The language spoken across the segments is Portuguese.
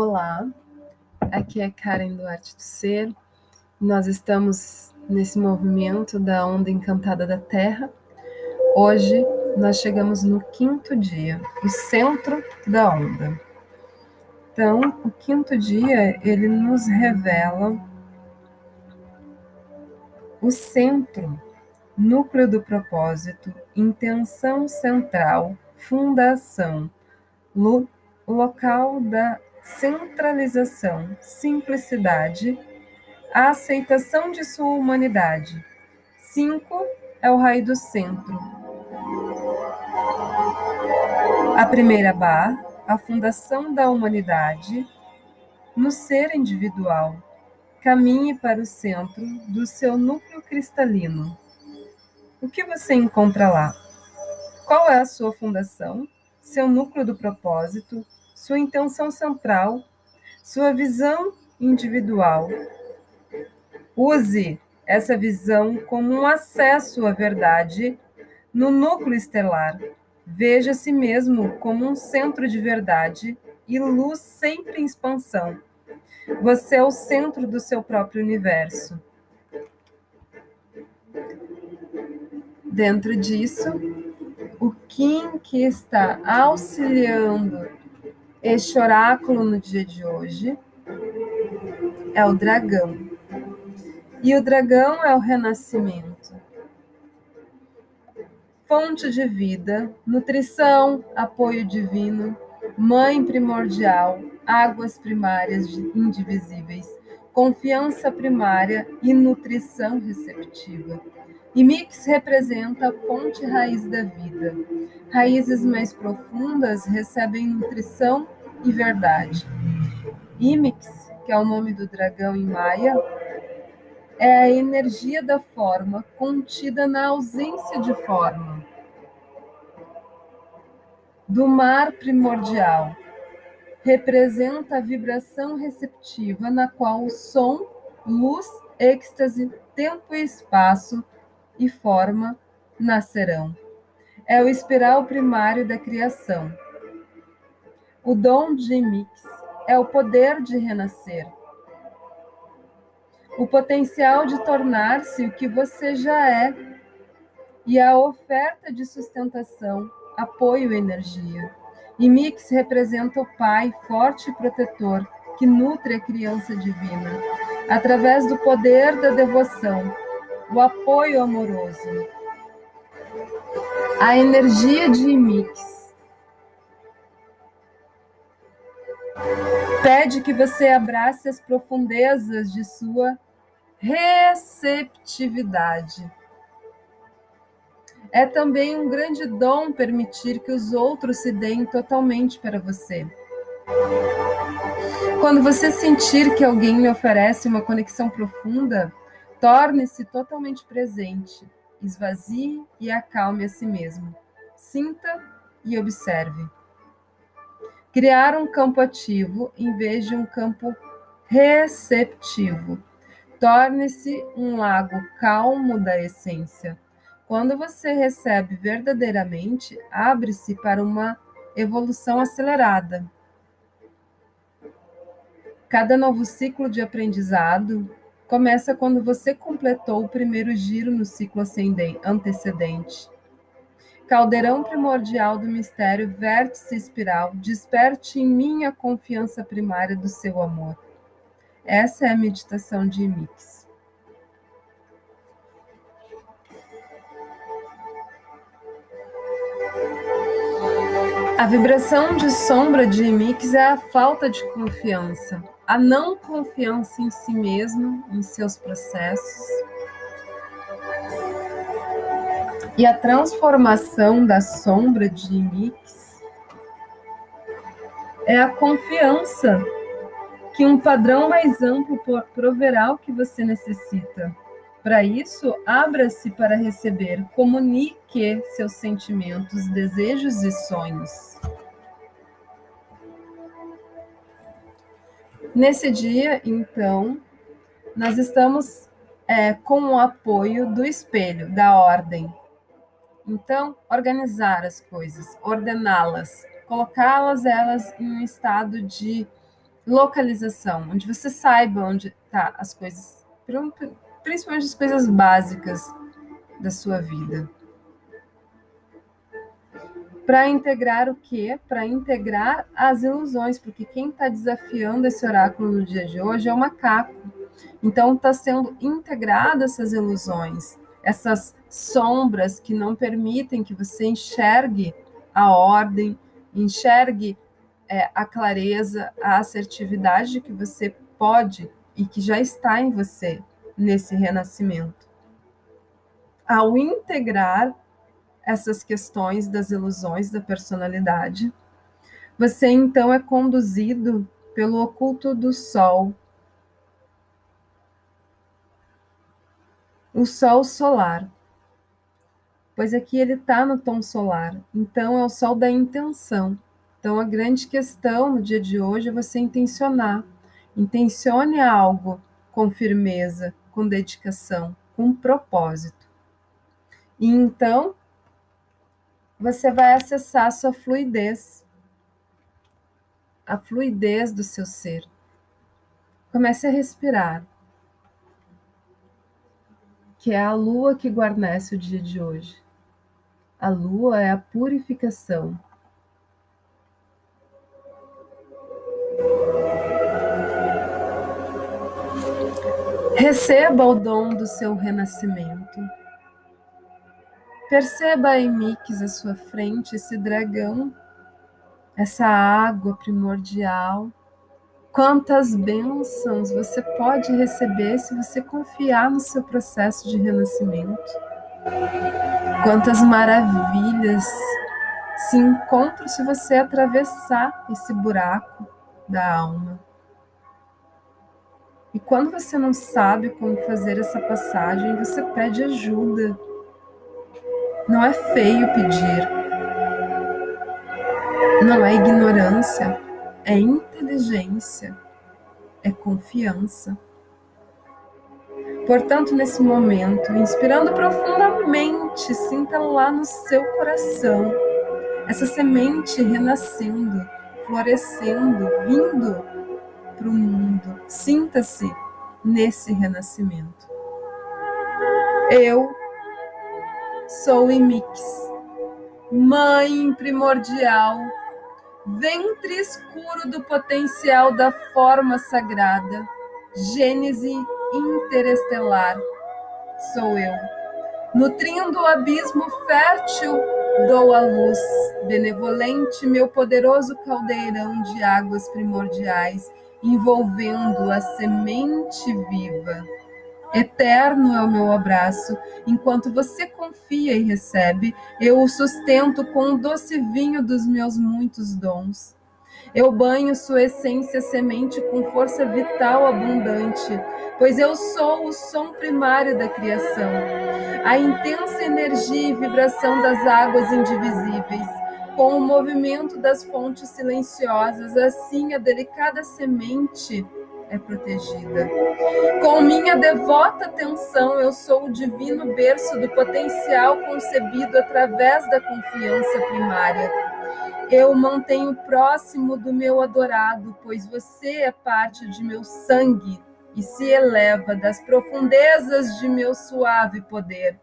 Olá, aqui é Karen Duarte do Ser. Nós estamos nesse movimento da onda encantada da Terra. Hoje nós chegamos no quinto dia, o centro da onda. Então, o quinto dia ele nos revela o centro, núcleo do propósito, intenção central, fundação, local da centralização, simplicidade, a aceitação de sua humanidade. Cinco é o raio do centro. A primeira barra, a fundação da humanidade no ser individual. Caminhe para o centro do seu núcleo cristalino. O que você encontra lá? Qual é a sua fundação? Seu núcleo do propósito, sua intenção central, sua visão individual. Use essa visão como um acesso à verdade no núcleo estelar. Veja si mesmo como um centro de verdade e luz sempre em expansão. Você é o centro do seu próprio universo. Dentro disso, o Kim que está auxiliando este oráculo no dia de hoje é o dragão. E o dragão é o renascimento. Fonte de vida, nutrição, apoio divino, mãe primordial, águas primárias indivisíveis, confiança primária e nutrição receptiva. E Mix representa a fonte raiz da vida. Raízes mais profundas recebem nutrição e verdade. Imix, que é o nome do dragão em maia, é a energia da forma contida na ausência de forma. Do mar primordial, representa a vibração receptiva na qual o som, luz, êxtase, tempo e espaço e forma nascerão. É o espiral primário da criação. O dom de Mix é o poder de renascer. O potencial de tornar-se o que você já é. E a oferta de sustentação, apoio e energia. E Mix representa o pai forte e protetor que nutre a criança divina, através do poder da devoção, o apoio amoroso, a energia de mix. Pede que você abrace as profundezas de sua receptividade. É também um grande dom permitir que os outros se deem totalmente para você. Quando você sentir que alguém lhe oferece uma conexão profunda, Torne-se totalmente presente, esvazie e acalme a si mesmo. Sinta e observe. Criar um campo ativo em vez de um campo receptivo. Torne-se um lago calmo da essência. Quando você recebe verdadeiramente, abre-se para uma evolução acelerada. Cada novo ciclo de aprendizado começa quando você completou o primeiro giro no ciclo antecedente. Caldeirão primordial do mistério, vértice espiral, desperte em mim a confiança primária do seu amor. Essa é a meditação de Mix. A vibração de sombra de Mix é a falta de confiança a não confiança em si mesmo, em seus processos. E a transformação da sombra de Mix é a confiança que um padrão mais amplo proverá o que você necessita. Para isso, abra-se para receber, comunique seus sentimentos, desejos e sonhos. Nesse dia, então, nós estamos é, com o apoio do espelho, da ordem. Então, organizar as coisas, ordená-las, colocá-las elas em um estado de localização, onde você saiba onde tá as coisas, principalmente as coisas básicas da sua vida. Para integrar o quê? Para integrar as ilusões, porque quem está desafiando esse oráculo no dia de hoje é o macaco. Então está sendo integradas essas ilusões, essas sombras que não permitem que você enxergue a ordem, enxergue é, a clareza, a assertividade que você pode e que já está em você nesse renascimento. Ao integrar essas questões das ilusões da personalidade, você então é conduzido pelo oculto do sol, o sol solar, pois aqui ele está no tom solar, então é o sol da intenção. Então, a grande questão no dia de hoje é você intencionar. Intencione algo com firmeza, com dedicação, com propósito. E então, você vai acessar a sua fluidez, a fluidez do seu ser. Comece a respirar, que é a lua que guarnece o dia de hoje. A lua é a purificação Receba o dom do seu renascimento. Perceba em Mix à sua frente esse dragão, essa água primordial. Quantas bênçãos você pode receber se você confiar no seu processo de renascimento. Quantas maravilhas se encontram se você atravessar esse buraco da alma. E quando você não sabe como fazer essa passagem, você pede ajuda. Não é feio pedir. Não é ignorância, é inteligência, é confiança. Portanto, nesse momento, inspirando profundamente, sinta lá no seu coração essa semente renascendo, florescendo, vindo para o mundo. Sinta-se nesse renascimento. Eu sou Imix, mãe primordial, ventre escuro do potencial da forma sagrada, gênese interestelar. Sou eu, nutrindo o abismo fértil, dou a luz benevolente meu poderoso caldeirão de águas primordiais envolvendo a semente viva. Eterno é o meu abraço, enquanto você confia e recebe, eu o sustento com o doce vinho dos meus muitos dons. Eu banho sua essência semente com força vital abundante, pois eu sou o som primário da criação, a intensa energia e vibração das águas indivisíveis com o movimento das fontes silenciosas, assim a delicada semente é protegida. Com minha devota atenção, eu sou o divino berço do potencial concebido através da confiança primária. Eu mantenho próximo do meu adorado, pois você é parte de meu sangue e se eleva das profundezas de meu suave poder,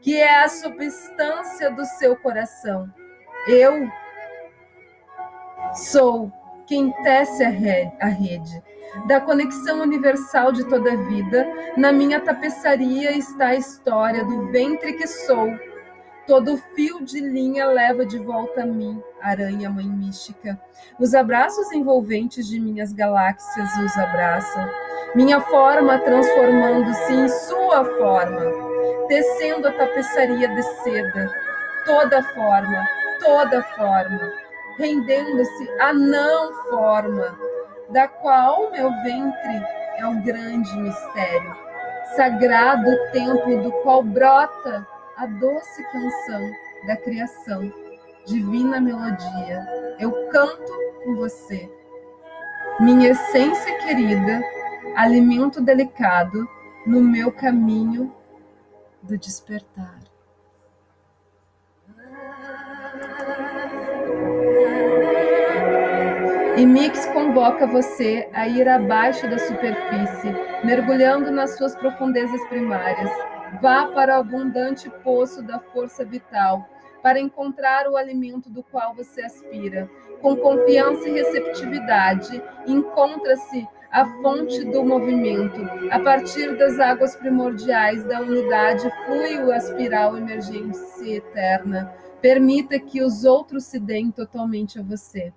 que é a substância do seu coração eu sou quem tece a rede, da conexão universal de toda a vida. Na minha tapeçaria está a história do ventre que sou. Todo fio de linha leva de volta a mim, aranha mãe mística. Os abraços envolventes de minhas galáxias os abraçam. Minha forma transformando-se em sua forma, tecendo a tapeçaria de seda. Toda forma, toda forma, rendendo-se à não forma, da qual meu ventre é o grande mistério, sagrado templo do qual brota a doce canção da criação, divina melodia. Eu canto com você, minha essência querida, alimento delicado no meu caminho do despertar. E Mix convoca você a ir abaixo da superfície, mergulhando nas suas profundezas primárias. Vá para o abundante poço da força vital, para encontrar o alimento do qual você aspira. Com confiança e receptividade, encontra-se a fonte do movimento. A partir das águas primordiais da unidade flui a espiral emergência eterna. Permita que os outros se deem totalmente a você.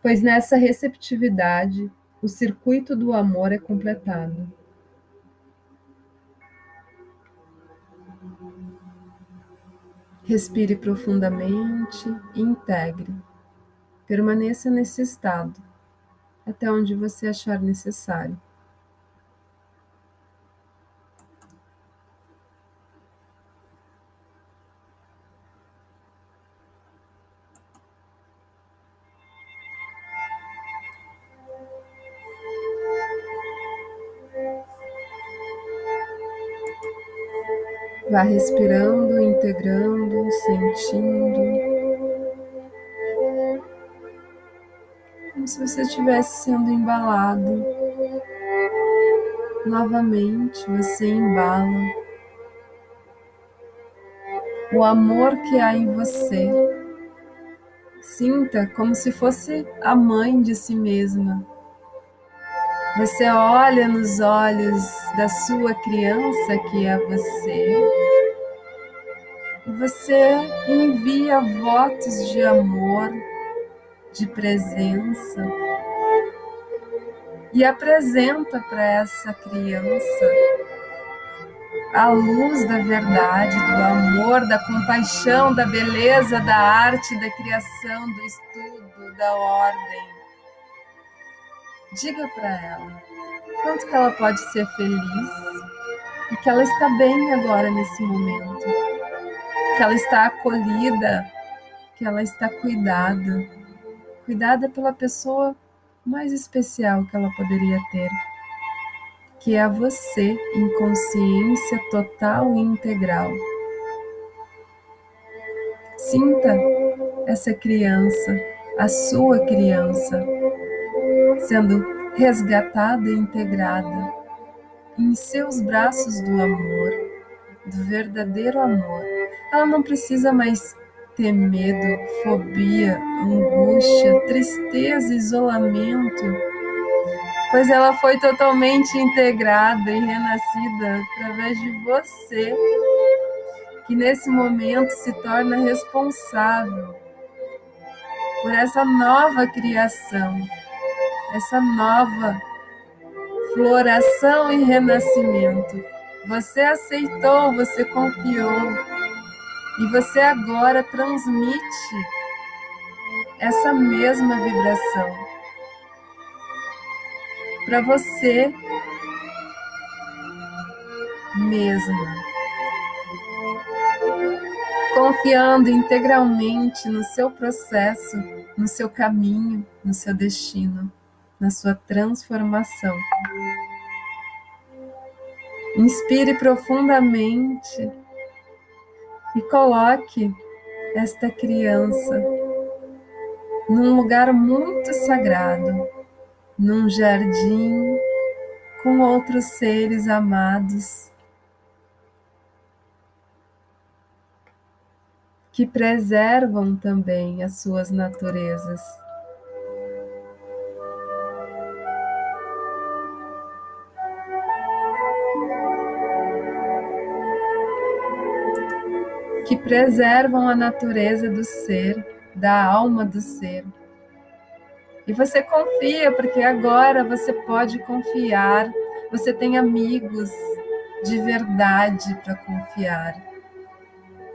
Pois nessa receptividade, o circuito do amor é completado. Respire profundamente e integre. Permaneça nesse estado até onde você achar necessário. Vá respirando, integrando, sentindo. Como se você estivesse sendo embalado. Novamente você embala o amor que há em você. Sinta como se fosse a mãe de si mesma. Você olha nos olhos da sua criança que é você você envia votos de amor, de presença e apresenta para essa criança a luz da verdade, do amor, da compaixão, da beleza, da arte, da criação, do estudo, da ordem. Diga para ela quanto que ela pode ser feliz e que ela está bem agora nesse momento. Que ela está acolhida, que ela está cuidada, cuidada pela pessoa mais especial que ela poderia ter, que é você em consciência total e integral. Sinta essa criança, a sua criança, sendo resgatada e integrada em seus braços do amor, do verdadeiro amor. Ela não precisa mais ter medo, fobia, angústia, tristeza, isolamento, pois ela foi totalmente integrada e renascida através de você, que nesse momento se torna responsável por essa nova criação, essa nova floração e renascimento. Você aceitou, você confiou, e você agora transmite essa mesma vibração para você mesma. Confiando integralmente no seu processo, no seu caminho, no seu destino, na sua transformação. Inspire profundamente e coloque esta criança num lugar muito sagrado, num jardim com outros seres amados que preservam também as suas naturezas. Que preservam a natureza do ser, da alma do ser. E você confia, porque agora você pode confiar, você tem amigos de verdade para confiar,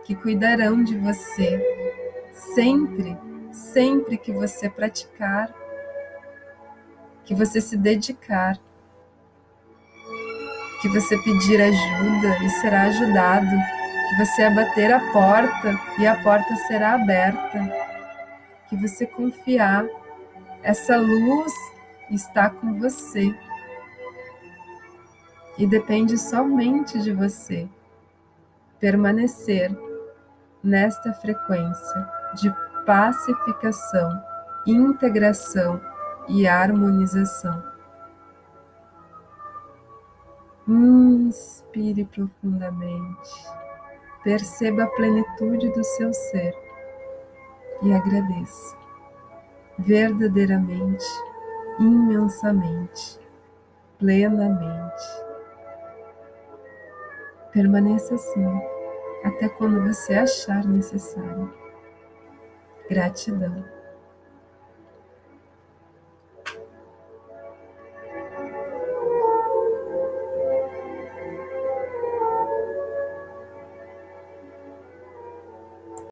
que cuidarão de você sempre, sempre que você praticar, que você se dedicar, que você pedir ajuda e será ajudado que você abater a porta e a porta será aberta, que você confiar essa luz está com você. E depende somente de você permanecer nesta frequência de pacificação, integração e harmonização. Inspire profundamente, perceba a plenitude do seu ser e agradeça verdadeiramente, imensamente, plenamente. Permaneça assim até quando você achar necessário. Gratidão.